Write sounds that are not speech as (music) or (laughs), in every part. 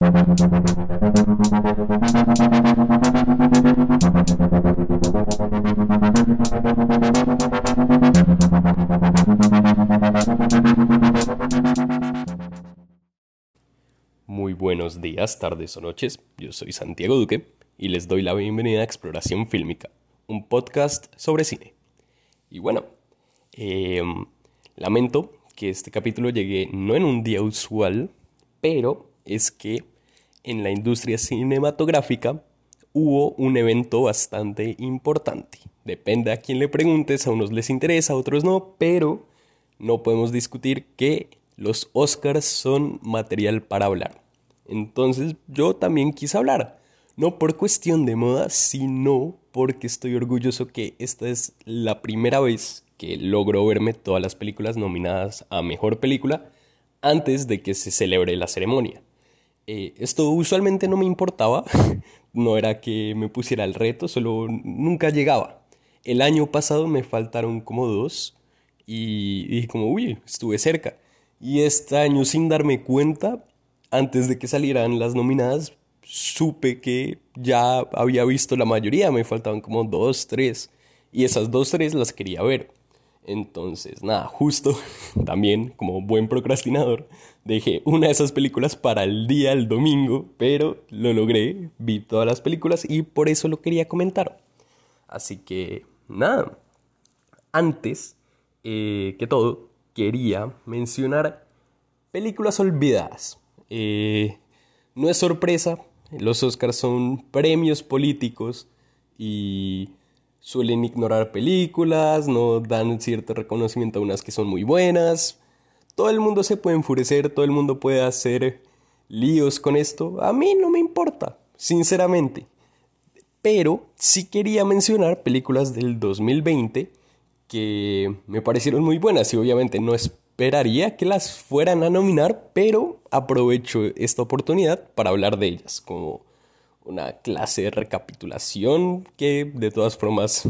Muy buenos días, tardes o noches. Yo soy Santiago Duque y les doy la bienvenida a Exploración Fílmica, un podcast sobre cine. Y bueno, em, lamento que este capítulo llegue no en un día usual, pero es que en la industria cinematográfica hubo un evento bastante importante. Depende a quién le preguntes, a unos les interesa, a otros no, pero no podemos discutir que los Oscars son material para hablar. Entonces yo también quise hablar, no por cuestión de moda, sino porque estoy orgulloso que esta es la primera vez que logro verme todas las películas nominadas a Mejor Película antes de que se celebre la ceremonia. Eh, esto usualmente no me importaba, (laughs) no era que me pusiera el reto, solo nunca llegaba. El año pasado me faltaron como dos y dije como, uy, estuve cerca. Y este año sin darme cuenta, antes de que salieran las nominadas, supe que ya había visto la mayoría, me faltaban como dos, tres. Y esas dos, tres las quería ver. Entonces, nada, justo (laughs) también como buen procrastinador, dejé una de esas películas para el día, el domingo, pero lo logré, vi todas las películas y por eso lo quería comentar. Así que, nada, antes eh, que todo, quería mencionar películas olvidadas. Eh, no es sorpresa, los Oscars son premios políticos y suelen ignorar películas, no dan cierto reconocimiento a unas que son muy buenas. Todo el mundo se puede enfurecer, todo el mundo puede hacer líos con esto. A mí no me importa, sinceramente. Pero sí quería mencionar películas del 2020 que me parecieron muy buenas y obviamente no esperaría que las fueran a nominar, pero aprovecho esta oportunidad para hablar de ellas, como una clase de recapitulación que de todas formas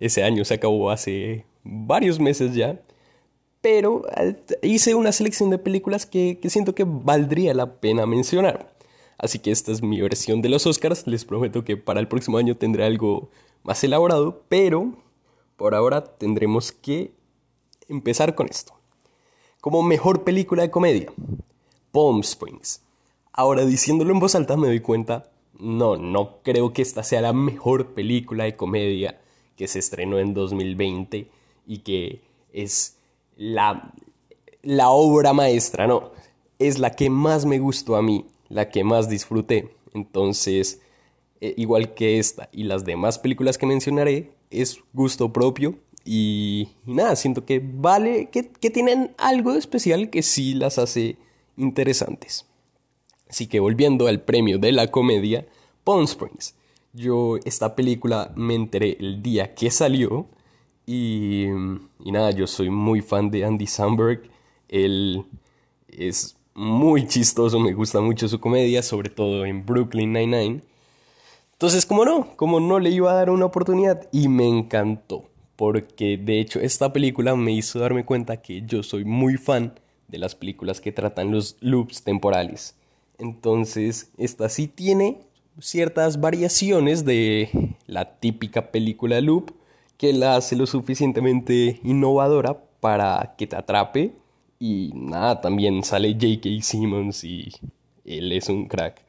ese año se acabó hace varios meses ya. Pero hice una selección de películas que, que siento que valdría la pena mencionar. Así que esta es mi versión de los Oscars. Les prometo que para el próximo año tendré algo más elaborado, pero por ahora tendremos que empezar con esto. Como mejor película de comedia, Palm Springs. Ahora diciéndolo en voz alta me doy cuenta no, no creo que esta sea la mejor película de comedia que se estrenó en 2020 y que es la, la obra maestra, no, es la que más me gustó a mí, la que más disfruté. Entonces, eh, igual que esta y las demás películas que mencionaré, es gusto propio y, nada, siento que vale, que, que tienen algo especial que sí las hace interesantes. Así que volviendo al premio de la comedia, Palm Springs. Yo esta película me enteré el día que salió y, y nada, yo soy muy fan de Andy Samberg. Él es muy chistoso, me gusta mucho su comedia, sobre todo en Brooklyn Nine-Nine. Entonces, como no, como no le iba a dar una oportunidad y me encantó, porque de hecho esta película me hizo darme cuenta que yo soy muy fan de las películas que tratan los loops temporales. Entonces, esta sí tiene ciertas variaciones de la típica película loop que la hace lo suficientemente innovadora para que te atrape. Y nada, también sale J.K. Simmons y él es un crack.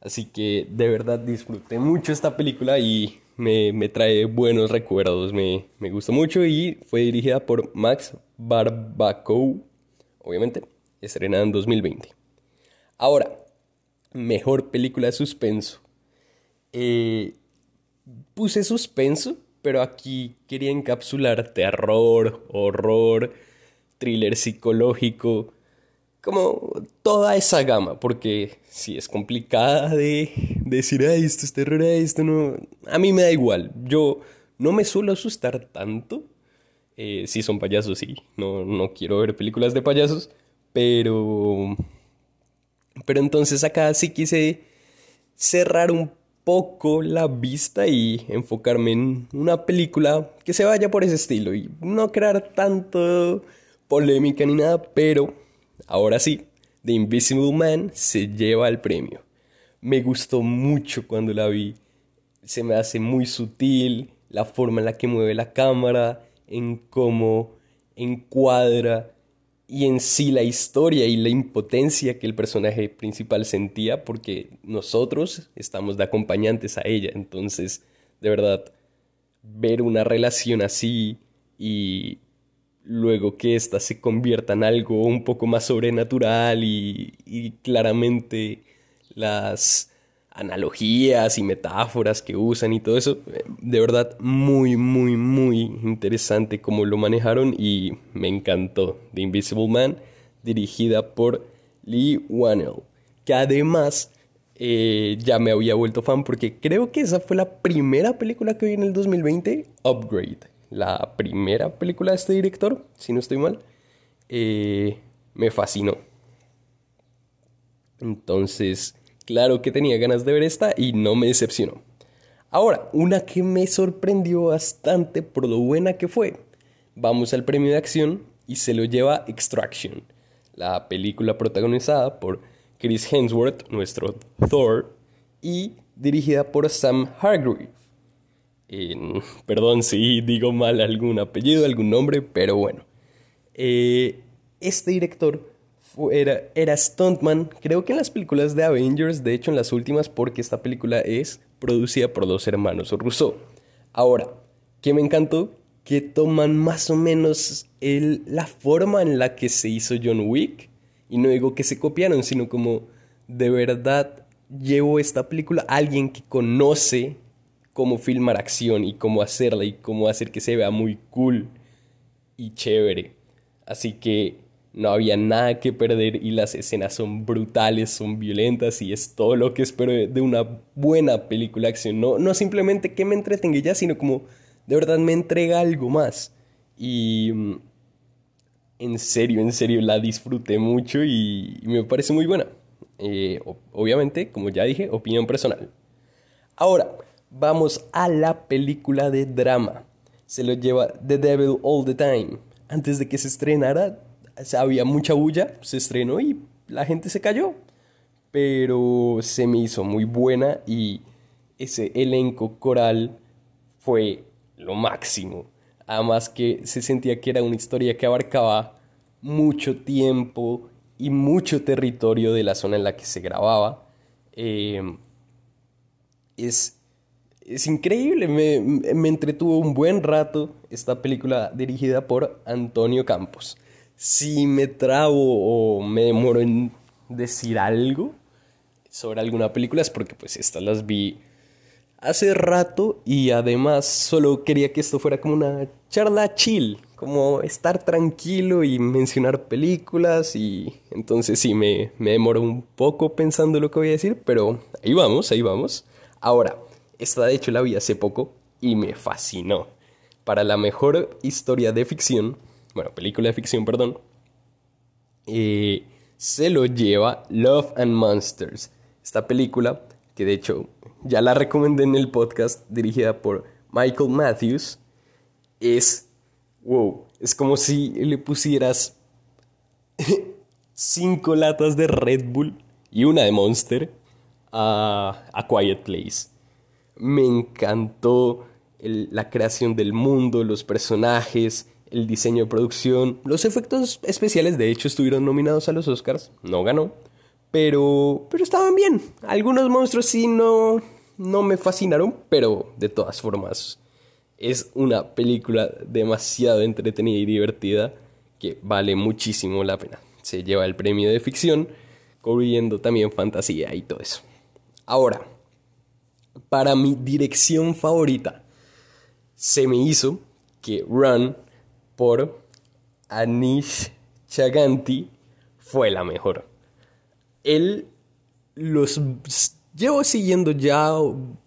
Así que de verdad disfruté mucho esta película y me, me trae buenos recuerdos, me, me gustó mucho y fue dirigida por Max Barbacow, obviamente, estrenada en 2020. Ahora, mejor película de suspenso. Eh, puse suspenso, pero aquí quería encapsular terror, horror, thriller psicológico, como toda esa gama, porque si es complicada de decir, ay, esto es terror, esto no, a mí me da igual, yo no me suelo asustar tanto, eh, si son payasos, sí, no, no quiero ver películas de payasos, pero pero entonces acá sí quise cerrar un poco la vista y enfocarme en una película que se vaya por ese estilo y no crear tanto polémica ni nada, pero ahora sí, The Invisible Man se lleva el premio. me gustó mucho cuando la vi. Se me hace muy sutil la forma en la que mueve la cámara, en cómo encuadra y en sí la historia y la impotencia que el personaje principal sentía porque nosotros estamos de acompañantes a ella. Entonces, de verdad, ver una relación así y luego que ésta se convierta en algo un poco más sobrenatural y, y claramente las analogías y metáforas que usan y todo eso, de verdad muy, muy, muy interesante cómo lo manejaron y me encantó. The Invisible Man, dirigida por Lee Wannell, que además eh, ya me había vuelto fan porque creo que esa fue la primera película que vi en el 2020, Upgrade. La primera película de este director, si no estoy mal, eh, me fascinó. Entonces, Claro que tenía ganas de ver esta y no me decepcionó. Ahora, una que me sorprendió bastante por lo buena que fue. Vamos al premio de acción y se lo lleva Extraction, la película protagonizada por Chris Hemsworth, nuestro Thor, y dirigida por Sam Hargrave. perdón si digo mal algún apellido, algún nombre, pero bueno. Eh, este director era, era stuntman, creo que en las películas de Avengers, de hecho en las últimas, porque esta película es producida por dos hermanos Rousseau. Ahora, que me encantó, que toman más o menos el, la forma en la que se hizo John Wick, y no digo que se copiaron, sino como de verdad llevo esta película a alguien que conoce cómo filmar acción y cómo hacerla y cómo hacer que se vea muy cool y chévere. Así que no había nada que perder y las escenas son brutales, son violentas y es todo lo que espero de una buena película de acción. No, no simplemente que me entretenga ya, sino como de verdad me entrega algo más. Y mm, en serio, en serio, la disfruté mucho y, me parece muy buena. Eh, obviamente, como ya dije, opinión personal. Ahora, vamos a la película de drama. Se lo lleva The Devil All the Time. Antes de que se estrenara, había mucha bulla, se estrenó y la gente se cayó. Pero se me hizo muy buena y ese elenco coral fue lo máximo. Además que se sentía que era una historia que abarcaba mucho tiempo y mucho territorio de la zona en la que se grababa. Em, es, es increíble, me, me entretuvo un buen rato esta película dirigida por Antonio Campos si me trabo o me demoro en decir algo sobre alguna película es porque pues estas las vi hace rato y además solo quería que esto fuera como una charla chill, como estar tranquilo y mencionar películas y entonces sí me, me demoro un poco pensando lo que voy a decir, pero ahí vamos, ahí vamos. Ahora, esta de hecho la vi hace poco y me fascinó. Para la mejor historia de ficción bueno, película de ficción, perdón, eh, se lo lleva Love and Monsters. Esta película, que de hecho ya la recomendé en el podcast, dirigida por Michael Matthews, es, wow, es como si le pusieras (laughs) cinco latas de Red Bull y una de Monster a, a Quiet Place. Me encantó la creación del mundo, los personajes, el diseño de producción, los efectos especiales de hecho estuvieron nominados a los Oscars, no ganó, pero, pero estaban bien. Algunos monstruos sí no, no me fascinaron, pero de todas formas es una película demasiado entretenida y divertida que vale muchísimo la pena. Se lleva el premio de ficción, cubriendo también fantasía y todo eso. Ahora, para mi dirección favorita, se me hizo que Run por Anish Chaganti fue la mejor. Él los llevo siguiendo ya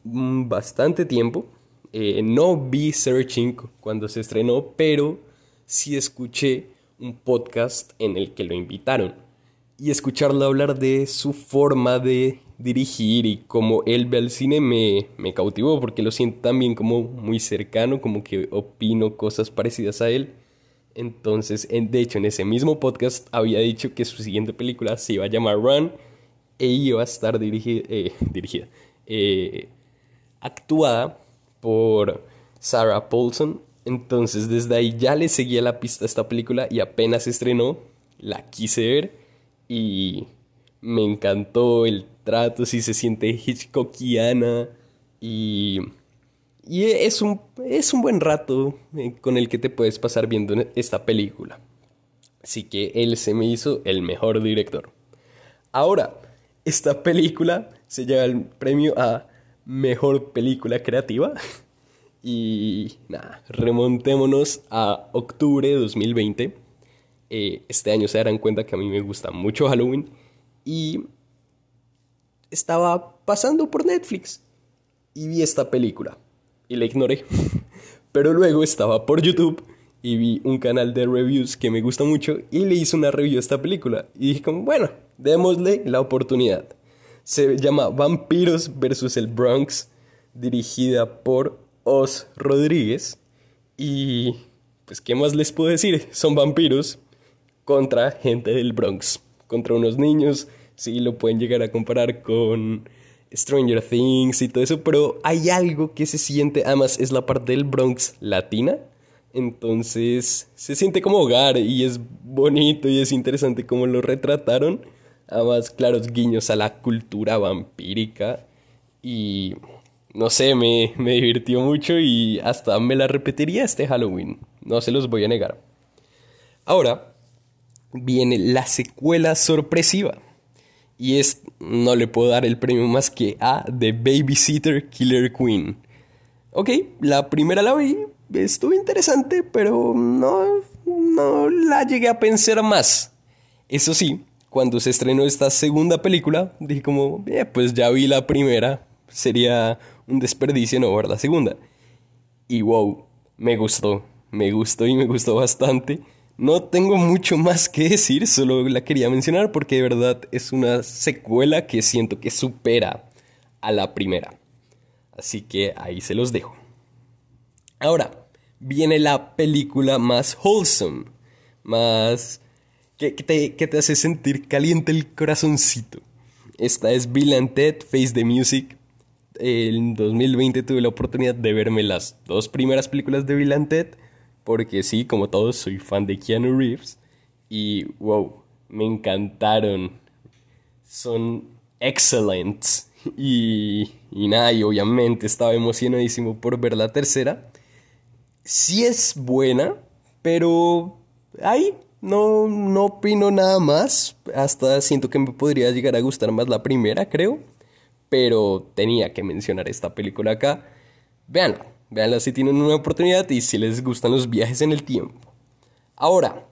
bastante tiempo. Eh, no vi Searching cuando se estrenó, pero sí escuché un podcast en el que lo invitaron. Y escucharlo hablar de su forma de dirigir y cómo él ve al cine me, me cautivó porque lo siento también como muy cercano, como que opino cosas parecidas a él. Entonces, de hecho, en ese mismo podcast había dicho que su siguiente película se iba a llamar Run e iba a estar dirigida, eh, (laughs) dirigida eh, actuada por Sarah Paulson. Entonces desde ahí ya le seguía la pista a esta película y apenas estrenó, la quise ver y me encantó el trato, si se siente Hitchcockiana y, y es, un, es un buen rato eh, con el que te puedes pasar viendo esta película. Así que él se me hizo el mejor director. Ahora, esta película se lleva el premio a Mejor Película Creativa. (laughs) Y nada, remontémonos a octubre de 2020. Eh, este año se darán cuenta que a mí me gusta mucho Halloween. Y estaba pasando por Netflix y vi esta película. Y la ignoré. (laughs) Pero luego estaba por YouTube y vi un canal de reviews que me gusta mucho y le hice una review a esta película. Y dije como, bueno, démosle la oportunidad. Se llama Vampiros vs. el Bronx, dirigida por Oz Rodríguez. Y pues, ¿qué más les puedo decir? Son vampiros contra gente del Bronx, contra unos niños. Sí, lo pueden llegar a comparar con Stranger Things y todo eso, pero hay algo que se siente, además es la parte del Bronx latina. Entonces se siente como hogar y es bonito y es interesante cómo lo retrataron a más claros guiños a la cultura vampírica y no sé, me, me divirtió mucho y hasta me la repetiría este Halloween, no se los voy a negar. Ahora viene la secuela sorpresiva y es, no le puedo dar el premio más que a The Babysitter Killer Queen. Ok, la primera la vi, estuvo interesante, pero no, no la llegué a pensar más. Eso sí, cuando se estrenó esta segunda película, dije como, eh, pues ya vi la primera, sería un desperdicio no ver la segunda. Y wow, me gustó, me gustó y me gustó bastante. No tengo mucho más que decir, solo la quería mencionar porque de verdad es una secuela que siento que supera a la primera. Así que ahí se los dejo. Ahora, viene la película más wholesome, más que, te, hace sentir caliente el corazoncito. Esta es Bill and Ted Face the Music. En 2020 tuve la oportunidad de verme las dos primeras películas de Bill Ted, porque sí, como todos, soy fan de Keanu Reeves. Y wow, me encantaron. Son excelentes. Y, y nada, y obviamente estaba emocionadísimo por ver la tercera. Sí es buena, pero ahí no, no opino nada más. Hasta siento que me podría llegar a gustar más la primera, creo. Pero tenía que mencionar esta película acá. Veanla, veanla si tienen una oportunidad y si les gustan los viajes en el tiempo. Ahora,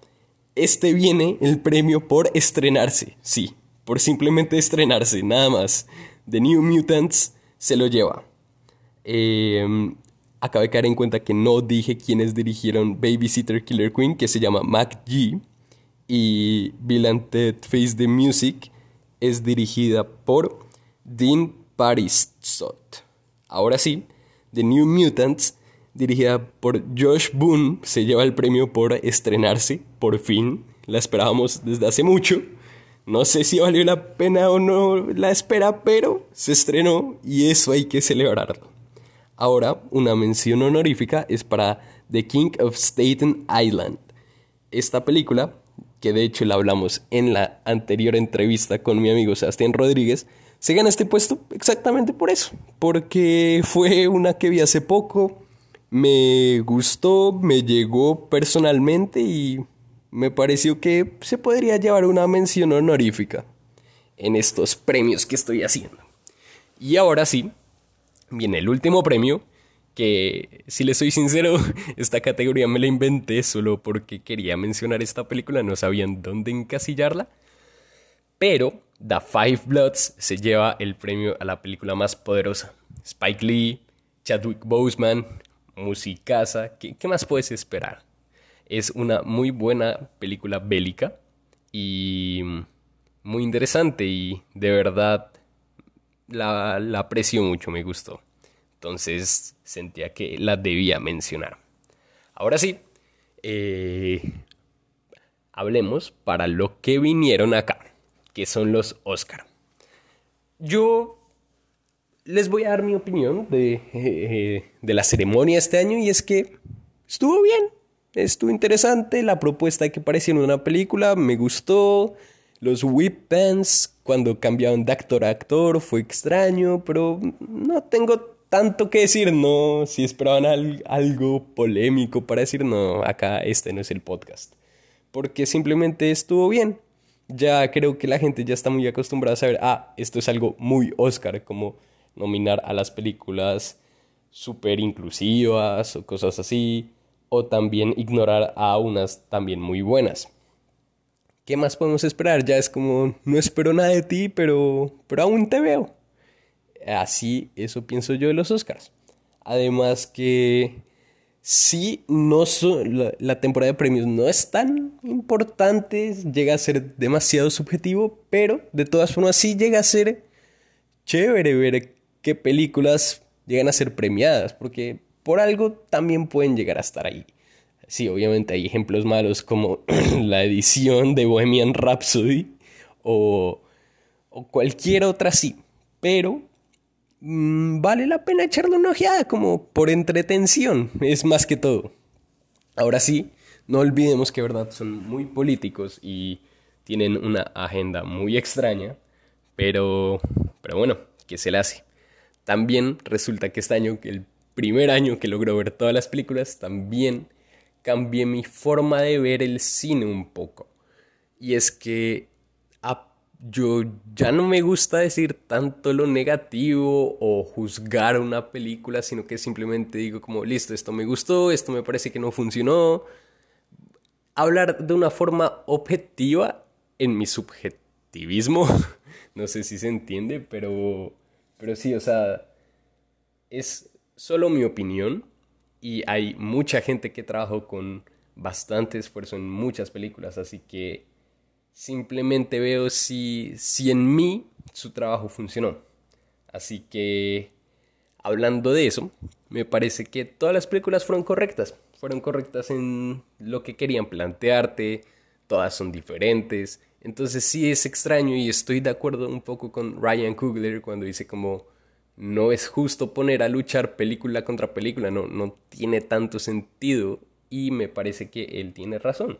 este viene el premio por estrenarse. Sí, por simplemente estrenarse, nada más. The New Mutants se lo lleva. Eh, Acabo de caer en cuenta que no dije quiénes dirigieron Babysitter Killer Queen, que se llama Mac G. Y Bill Ted Face the Music es dirigida por Dean Parisot. Ahora sí, The New Mutants, dirigida por Josh Boone, se lleva el premio por estrenarse, por fin. La esperábamos desde hace mucho. No sé si valió la pena o no la espera, pero se estrenó y eso hay que celebrarlo. Ahora, una mención honorífica es para The King of Staten Island. Esta película, que de hecho la hablamos en la anterior entrevista con mi amigo Sebastián Rodríguez, se gana este puesto exactamente por eso, porque fue una que vi hace poco, me gustó, me llegó personalmente y me pareció que se podría llevar una mención honorífica en estos premios que estoy haciendo. Y ahora sí, Viene el último premio, que si le soy sincero, (laughs) esta categoría me la inventé solo porque quería mencionar esta película, no sabían dónde encasillarla. Pero The Five Bloods se lleva el premio a la película más poderosa. Spike Lee, Chadwick Boseman, musicaza, ¿qué, ¿qué más puedes esperar? Es una muy buena película bélica y muy interesante y de verdad la, la aprecio mucho, me gustó. Entonces sentía que la debía mencionar. Ahora sí, eh, hablemos para lo que vinieron acá, que son los Oscar. yo les voy a dar mi opinión de, de la ceremonia este año y es que estuvo bien, estuvo interesante, la propuesta que pareciera una película me gustó, los whip pants cuando cambiaron de actor a actor fue extraño, pero no tengo tanto que decir, no, si esperaban algo polémico para decir, no, acá este no es el podcast, porque simplemente estuvo bien. Ya creo que la gente ya está muy acostumbrada a saber, ah, esto es algo muy Oscar, como nominar a las películas súper inclusivas o cosas así, o también ignorar a unas también muy buenas. ¿Qué más podemos esperar? Ya es como, no espero nada de ti, pero, pero aún te veo. Así, eso pienso yo de los Oscars. Además que sí, no la, temporada de premios no es tan importante, llega a ser demasiado subjetivo, pero de todas formas sí llega a ser chévere ver qué películas llegan a ser premiadas, porque por algo también pueden llegar a estar ahí. Sí, obviamente hay ejemplos malos como (clears throat) la edición de Bohemian Rhapsody o, o cualquier otra sí, pero mm, vale la pena echarle una ojeada como por entretención, (laughs) es más que todo. Ahora sí, no olvidemos que verdad son muy políticos y tienen una agenda muy extraña, pero, pero bueno, ¿qué se le hace? También resulta que este año, el primer año que logro ver todas las películas, también cambié mi forma de ver el cine un poco. Y es que yo ya no me gusta decir tanto lo negativo o juzgar una película, sino que simplemente digo como, listo, esto me gustó, esto me parece que no funcionó. Hablar de una forma objetiva en mi subjetivismo, (laughs) no sé si se entiende, pero pero sí, o sea, es solo mi opinión y hay mucha gente que trabajó con bastante esfuerzo en muchas películas, así que simplemente veo si, si en mí su trabajo funcionó. Así que, hablando de eso, me parece que todas las películas fueron correctas, fueron correctas en lo que querían plantearte, todas son diferentes, entonces sí es extraño y estoy de acuerdo un poco con Ryan Coogler cuando dice como no es justo poner a luchar película contra película, no, no tiene tanto sentido y me parece que él tiene razón.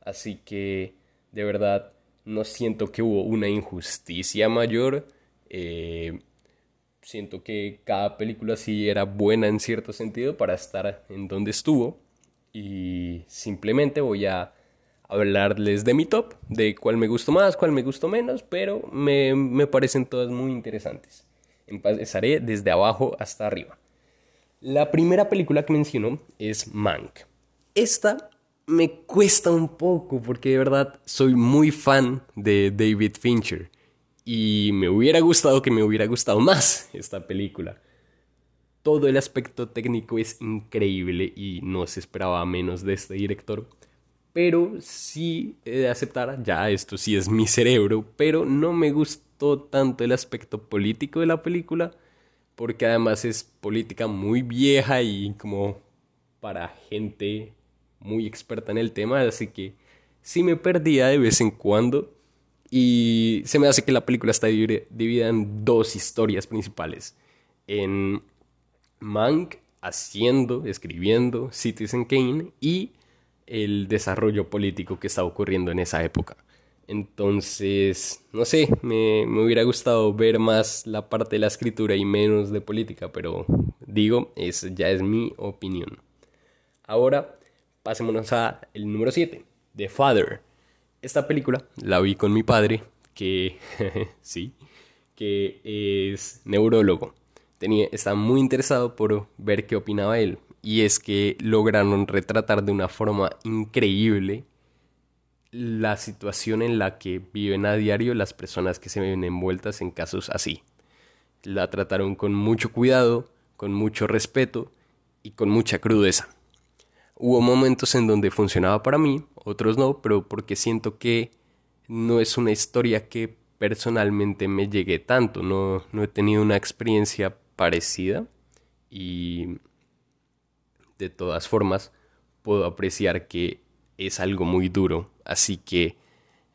Así que de verdad no siento que hubo una injusticia mayor. Eh, siento que cada película sí era buena en cierto sentido para estar en donde estuvo. Y simplemente voy a hablarles de mi top, de cuál me gustó más, cuál me gustó menos, pero me, me parecen todas muy interesantes. Empezaré desde abajo hasta arriba. La primera película que menciono es Mank. Esta me cuesta un poco porque de verdad soy muy fan de David Fincher y me hubiera gustado que me hubiera gustado más esta película. Todo el aspecto técnico es increíble y no se esperaba menos de este director pero sí he de aceptar, ya esto sí es mi cerebro, pero no me gustó tanto el aspecto político de la película, porque además es política muy vieja y como para gente muy experta en el tema, así que sí me perdía de vez en cuando y se me hace que la película está dividida en dos historias principales, en Mank haciendo, escribiendo Citizen Kane y el desarrollo político que estaba ocurriendo en esa época. Entonces, no sé, me, hubiera gustado ver más la parte de la escritura y menos de política, pero digo, es, ya es mi opinión. Ahora, pasémonos a el número 7, The Father. Esta película la vi con mi padre, que (laughs) sí, que es neurólogo. Tenía, estaba muy interesado por ver qué opinaba él y es que lograron retratar de una forma increíble la situación en la que viven a diario las personas que se ven envueltas en casos así. La trataron con mucho cuidado, con mucho respeto y con mucha crudeza. Hubo momentos en donde funcionaba para mí, otros no, pero porque siento que no es una historia que personalmente me llegue tanto, no, no he tenido una experiencia parecida y de todas formas, puedo apreciar que es algo muy duro, así que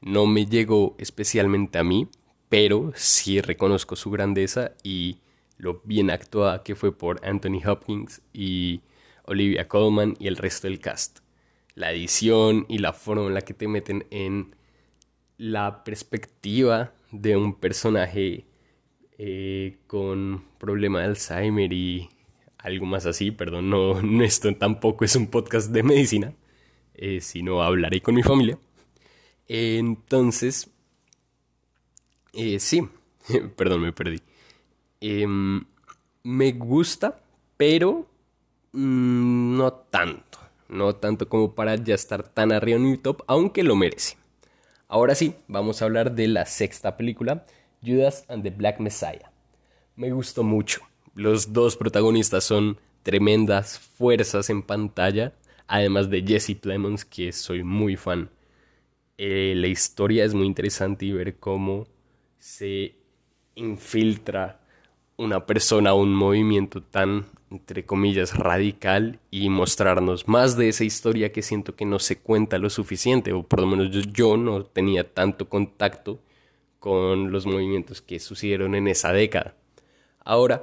no me llegó especialmente a mí, pero sí reconozco su grandeza y lo bien actuada que fue por Anthony Hopkins y Olivia Colman y el resto del cast. La edición y la forma en la que te meten en la perspectiva de un personaje eh, con problema de Alzheimer y algo más así, perdón, no, no esto tampoco es un podcast de medicina, eh, sino hablaré con mi familia. Entonces, eh, sí, (laughs) perdón, me perdí. Em, me gusta, pero mm, no tanto. No tanto como para ya estar tan arriba en mi top, aunque lo merece. Ahora sí, vamos a hablar de la sexta película, Judas and the Black Messiah. Me gustó mucho. Los dos protagonistas son tremendas fuerzas en pantalla, además de Jesse Plemons, que soy muy fan. Eh, la historia es muy interesante y ver cómo se infiltra una persona un movimiento tan, entre comillas, radical y mostrarnos más de esa historia que siento que no se cuenta lo suficiente, o por lo menos yo, no tenía tanto contacto con los movimientos que sucedieron en esa década. Ahora,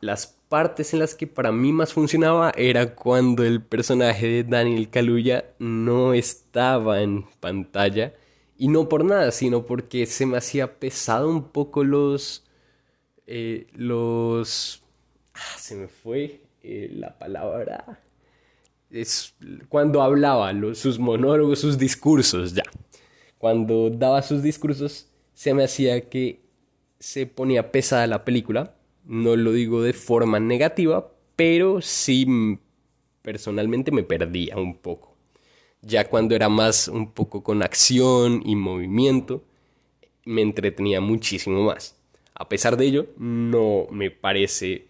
las partes en las que para mí más funcionaba era cuando el personaje de Daniel Kaluuya no estaba en pantalla y no por nada, sino porque se me hacía pesado un poco los eh, los... Ah, se me fue eh, la palabra. Es cuando hablaba, sus monólogos, sus discursos, ya. Cuando daba sus discursos, se me hacía que se ponía pesada la película. No lo digo de forma negativa, pero sí personalmente me perdía un poco. Ya cuando era más un poco con acción y movimiento, me entretenía muchísimo más. A pesar de ello, no me parece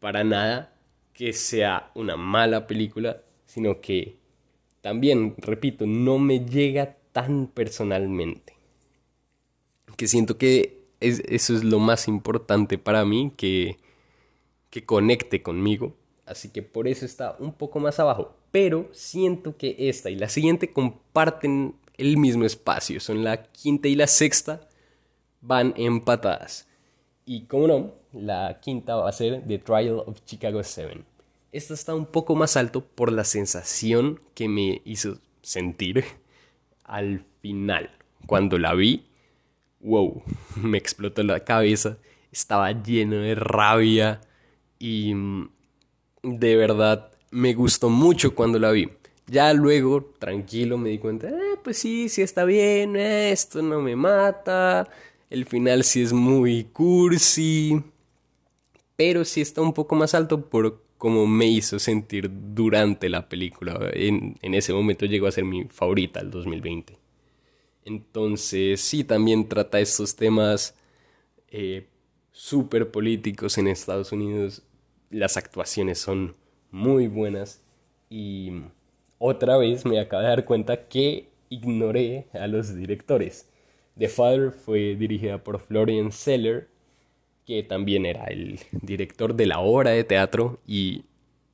para nada que sea una mala película, sino que también, repito, no me llega tan personalmente. Que siento que eso es lo más importante para mí, que, que conecte conmigo. Así que por eso está un poco más abajo. Pero siento que esta y la siguiente comparten el mismo espacio. Son la quinta y la sexta. Van empatadas. Y como no, la quinta va a ser The Trial of Chicago 7. Esta está un poco más alto por la sensación que me hizo sentir al final. Cuando la vi, wow, (laughs) me explotó la cabeza, estaba lleno de rabia y mm, de verdad me gustó mucho cuando la vi. Ya luego, tranquilo, me di cuenta, eh, pues sí, sí está bien, esto no me mata, el final sí es muy cursi, pero sí está un poco más alto por cómo me hizo sentir durante la película. En, ese momento llegó a ser mi favorita el 2020. Entonces sí, también trata estos temas eh, súper políticos en Estados Unidos. Las actuaciones son muy buenas y otra vez me acabo de dar cuenta que ignoré a los directores. The Father fue dirigida por Florian Seller, que también era el director de la obra de teatro y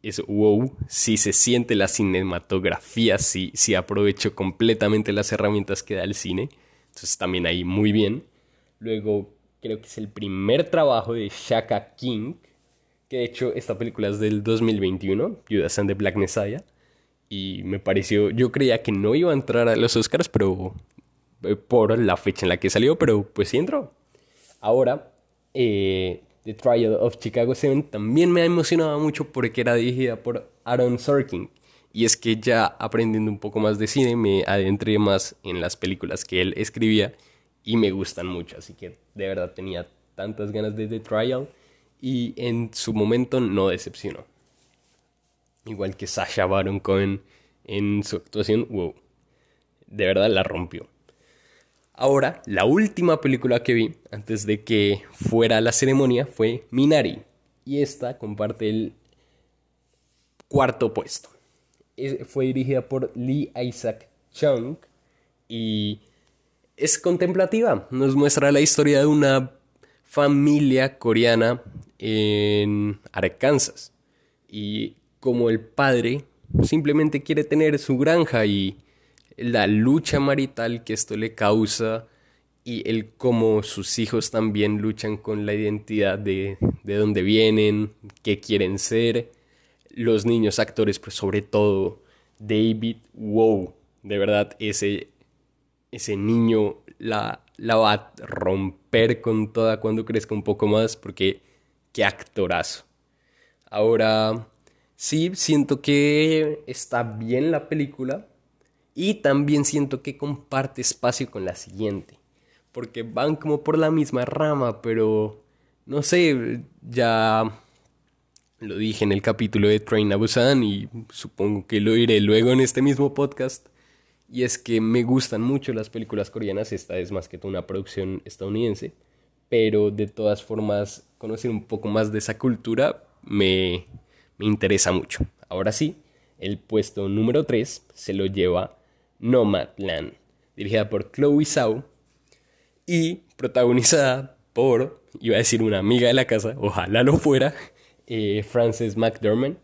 es wow, si se siente la cinematografía, si, si aprovecho completamente las herramientas que da el cine, entonces también ahí muy bien. Luego creo que es el primer trabajo de Shaka King, que de hecho esta película es del 2021, Judas and the Black Messiah, y me pareció, yo creía que no iba a entrar a los Oscars, pero eh, por la fecha en la que salió, pero pues sí entró. Ahora, eh, The Trial of Chicago 7 también me ha emocionado mucho porque era dirigida por Aaron Sorkin. Y es que ya aprendiendo un poco más de cine me adentré más en las películas que él escribía y me gustan mucho. Así que de verdad tenía tantas ganas de The Trial y en su momento no decepcionó. Igual que Sasha Baron Cohen en su actuación, wow, de verdad la rompió. Ahora, la última película que vi antes de que fuera la ceremonia fue Minari. Y esta comparte el cuarto puesto. fue dirigida por Lee Isaac Chung y es contemplativa. Nos muestra la historia de una familia coreana en Arkansas. Y como el padre simplemente quiere tener su granja y la lucha marital que esto le causa y el cómo sus hijos también luchan con la identidad de, de dónde vienen, qué quieren ser. Los niños actores, pues sobre todo David, wow, de verdad ese, ese niño la, la va a romper con toda cuando crezca un poco más, porque qué actorazo. Ahora, sí, siento que está bien la película y también siento que comparte espacio con la siguiente porque van como por la misma rama, pero no sé, ya lo dije en el capítulo de Train a Busan y supongo que lo diré luego en este mismo podcast. Y es que me gustan mucho las películas coreanas, esta es más que todo una producción estadounidense, pero de todas formas conocer un poco más de esa cultura me, me interesa mucho. Ahora sí, el puesto número 3 se lo lleva Nomadland, dirigida por Chloe Zhao y protagonizada por, iba a decir una amiga de la casa, ojalá lo fuera, eh, Frances McDermott.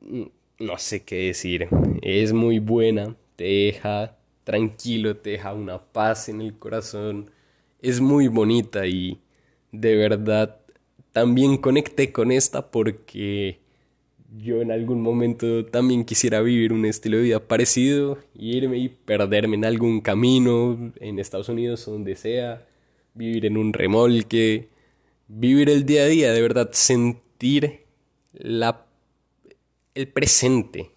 Mm, no sé qué decir, es muy buena, te deja tranquilo, te deja una paz en el corazón, es muy bonita y de verdad también conecté con esta porque yo en algún momento también quisiera vivir un estilo de vida parecido, irme y perderme en algún camino, en Estados Unidos o donde sea, vivir en un remolque, vivir el día a día, de verdad sentir la, el presente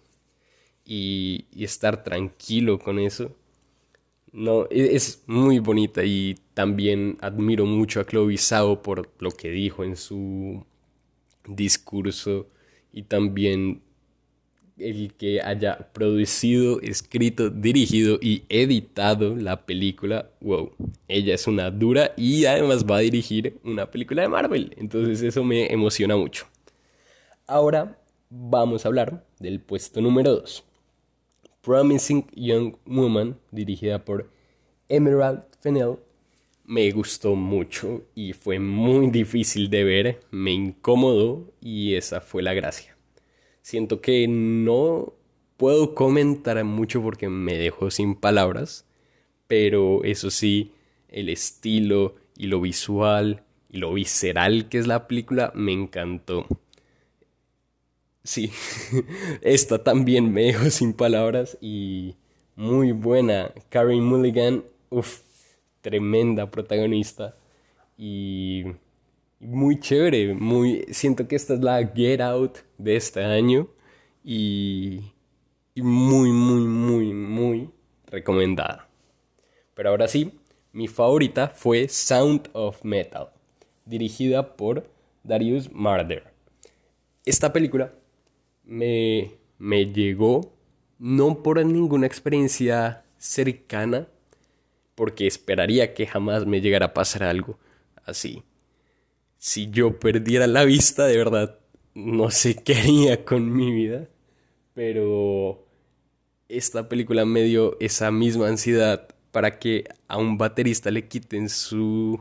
y, estar tranquilo con eso. No, e, es muy bonita y también admiro mucho a Chloe Zhao por lo que dijo en su discurso y también el que haya producido, escrito, dirigido y editado la película, wow, ella es una dura y además va a dirigir una película de Marvel, entonces eso me emociona mucho. Ahora vamos a hablar del puesto número 2, Promising Young Woman, dirigida por Emerald Fennell, me gustó mucho y fue muy difícil de ver, me incomodó y esa fue la gracia. Siento que no puedo comentar mucho porque me dejó sin palabras, pero eso sí, el estilo y lo visual y lo visceral que es la película me encantó. Sí, (laughs) esta también me dejó sin palabras y muy buena. Karen Mulligan, uff tremenda protagonista y muy chévere, muy siento que esta es la Get Out de este año y, muy muy muy muy recomendada. Pero ahora sí, mi favorita fue Sound of Metal, dirigida por Darius Marder. Esta película me, me llegó no por ninguna experiencia cercana porque esperaría que jamás me llegara a pasar algo así. Si yo perdiera la vista, de verdad, no sé (laughs) qué haría con mi vida, pero esta película me dio esa misma ansiedad para que a un baterista le quiten su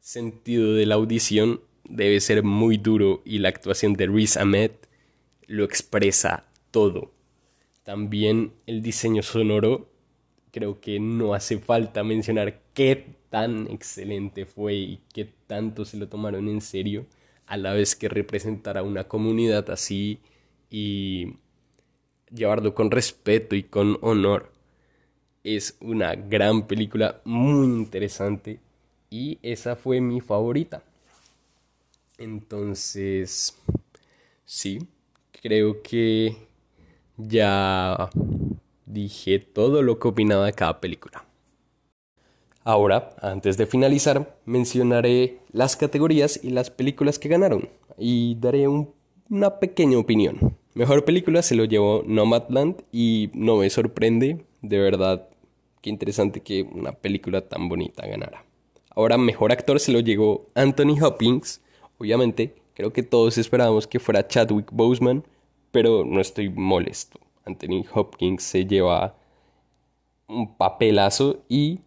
sentido de la audición debe ser muy duro y la actuación de Riz Ahmed lo expresa todo. También el diseño sonoro creo que no hace falta mencionar qué tan excelente fue y qué tanto se lo tomaron en serio a la vez que representar a una comunidad así y llevarlo con respeto y con honor. Es una gran película muy interesante y esa fue mi favorita. Entonces, sí, creo que ya dije todo lo que opinaba de cada película. Ahora, antes de finalizar, mencionaré las categorías y las películas que ganaron y daré una pequeña opinión. Mejor película se lo llevó Nomadland y no me sorprende, de verdad, qué interesante que una película tan bonita ganara. Ahora, mejor actor se lo llevó Anthony Hopkins. Obviamente, creo que todos esperábamos que fuera Chadwick Boseman, pero no estoy molesto. Anthony Hopkins se lleva un papelazo y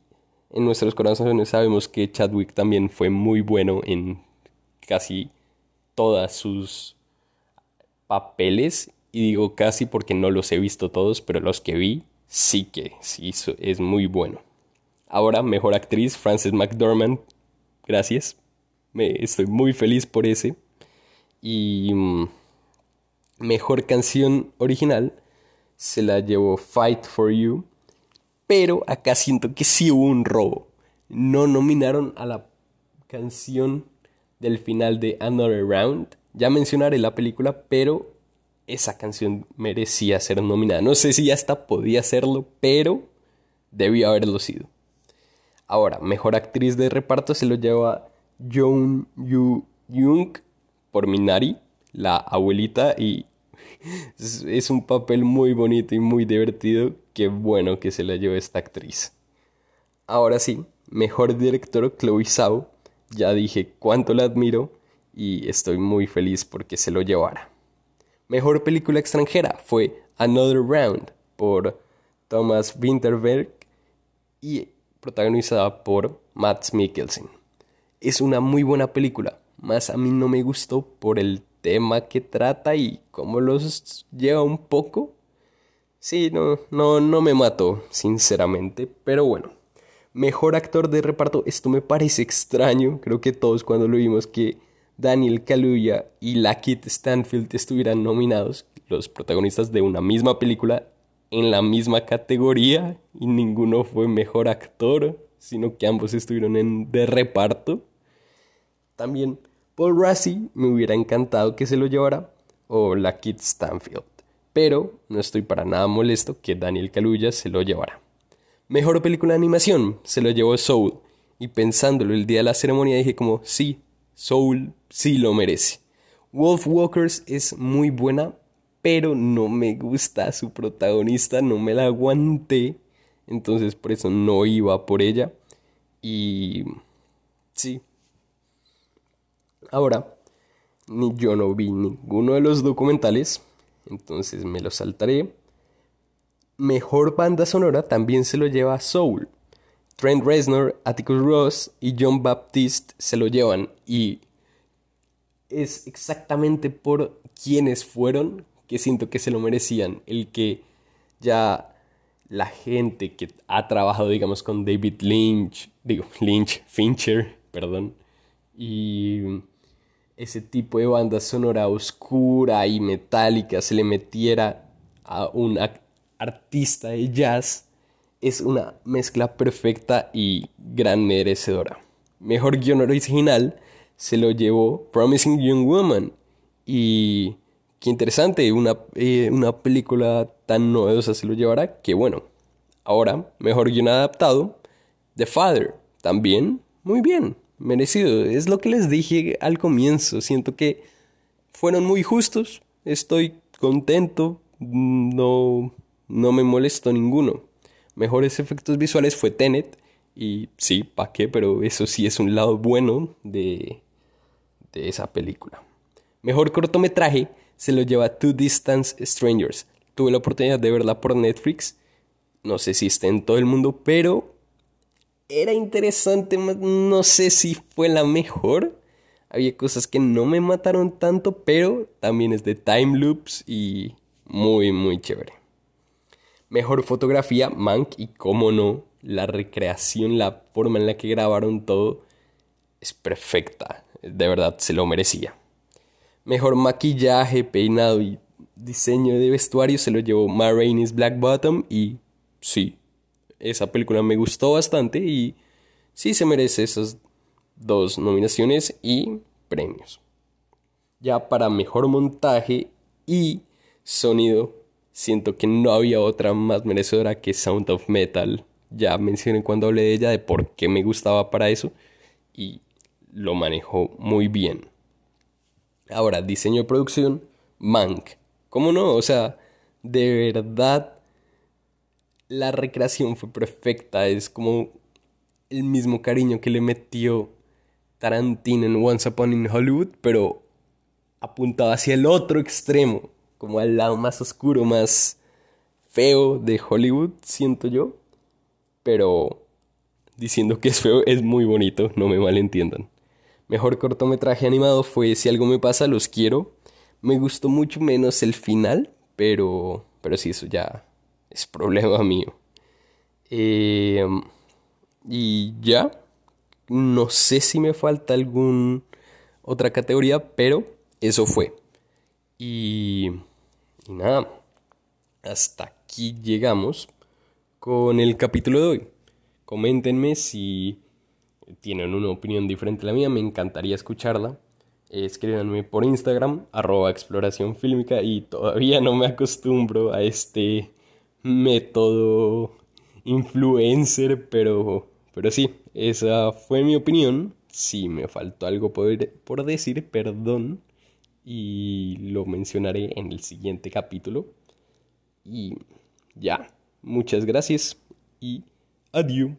en nuestros corazones sabemos que Chadwick también fue muy bueno en casi todas sus papeles y digo casi porque no los he visto todos, pero los que vi sí que sí es muy bueno. Ahora, mejor actriz, Frances McDormand. Gracias. Me, estoy muy feliz por ese. Y mm, mejor canción original se la llevó Fight for You. Pero acá siento que sí hubo un robo. No nominaron a la canción del final de Another Round. Ya mencionaré la película, pero esa canción merecía ser nominada. No sé si hasta podía hacerlo, pero debía haberlo sido. Ahora, mejor actriz de reparto se lo lleva Joan Yu Jung por Minari, la abuelita, y es un papel muy bonito y muy divertido. Qué bueno que se la lleva esta actriz. Ahora sí, mejor director Chloe Zhao. Ya dije cuánto la admiro y estoy muy feliz porque se lo llevara. Mejor película extranjera fue Another Round por Thomas Winterberg y protagonizada por Matt Mikkelsen. Es una muy buena película, más a mí no me gustó por el tema que trata y cómo los lleva un poco. Sí, no, no, no me mató, sinceramente, pero bueno. Mejor actor de reparto, esto me parece extraño, creo que todos cuando lo vimos que Daniel Kaluuya y Lakeith Stanfield estuvieran nominados, los protagonistas de una misma película, en la misma categoría, y ninguno fue mejor actor, sino que ambos estuvieron en de reparto. También Paul Rassi me hubiera encantado que se lo llevara, o Lakeith Stanfield, pero no estoy para nada molesto que Daniel Kaluuya se lo llevara. Mejor película de animación, se lo llevó Soul, y pensándolo el día de la ceremonia dije como, sí, Soul sí lo merece. Wolf Walkers es muy buena, pero no me gusta su protagonista, no me la aguanté, entonces por eso no iba por ella. Y sí. Ahora, ni yo no vi ninguno de los documentales, entonces me lo saltaré. Mejor banda sonora también se lo lleva Soul. Trent Reznor, Atticus Ross y John Baptiste se lo llevan y es exactamente por quienes fueron que siento que se lo merecían. El que ya la gente que ha trabajado, digamos, con David Lynch, digo, Lynch, Fincher, perdón, y ese tipo de banda sonora oscura y metálica se le metiera a un artista de jazz, es una mezcla perfecta y gran merecedora. Mejor guion original se lo llevó Promising Young Woman. Y qué interesante, una, eh, una película tan novedosa se lo llevará que bueno. Ahora, mejor guion adaptado, The Father. También, muy bien, merecido. Es lo que les dije al comienzo. Siento que fueron muy justos. Estoy contento. No, no me molestó ninguno. Mejores efectos visuales fue Tenet. Y sí, ¿pa' qué? Pero eso sí es un lado bueno de, de esa película. Mejor cortometraje se lo lleva Two Distance Strangers. Tuve la oportunidad de verla por Netflix. No sé si está en todo el mundo, pero era interesante. No sé si fue la mejor. Había cosas que no me mataron tanto, pero también es de time loops y muy, muy chévere. Mejor fotografía, Mank, y cómo no, la recreación, la forma en la que grabaron todo es perfecta de verdad se lo merecía. Mejor maquillaje, peinado y diseño de vestuario se lo llevó Ma Rainey's Black Bottom y sí, esa película me gustó bastante y sí se merece esas dos nominaciones y premios. Ya para mejor montaje y sonido, siento que no había otra más merecedora que Sound of Metal. Ya mencioné cuando hablé de ella de por qué me gustaba para eso y lo manejó muy bien. Ahora, diseño de producción, Mank. ¿Cómo no? O sea, de verdad, la recreación fue perfecta. Es como el mismo cariño que le metió Tarantino en Once Upon in Hollywood, pero apuntado hacia el otro extremo, como al lado más oscuro, más feo de Hollywood, siento yo. Pero diciendo que es feo es muy bonito, no me malentiendan. Mejor cortometraje animado fue Si algo me pasa, los quiero. Me gustó mucho menos el final, pero, pero sí, eso ya es problema mío. Em, Y ya, no sé si me falta algún otra categoría, pero eso fue. Y, y nada, hasta aquí llegamos con el capítulo de hoy. Coméntenme si tienen una opinión diferente a la mía, me encantaría escucharla. Escríbanme por Instagram, arroba exploración fílmica y todavía no me acostumbro a este método influencer, pero, pero sí, esa fue mi opinión. Si me faltó algo por, por decir, perdón, y lo mencionaré en el siguiente capítulo. Y ya, muchas gracias y adiós.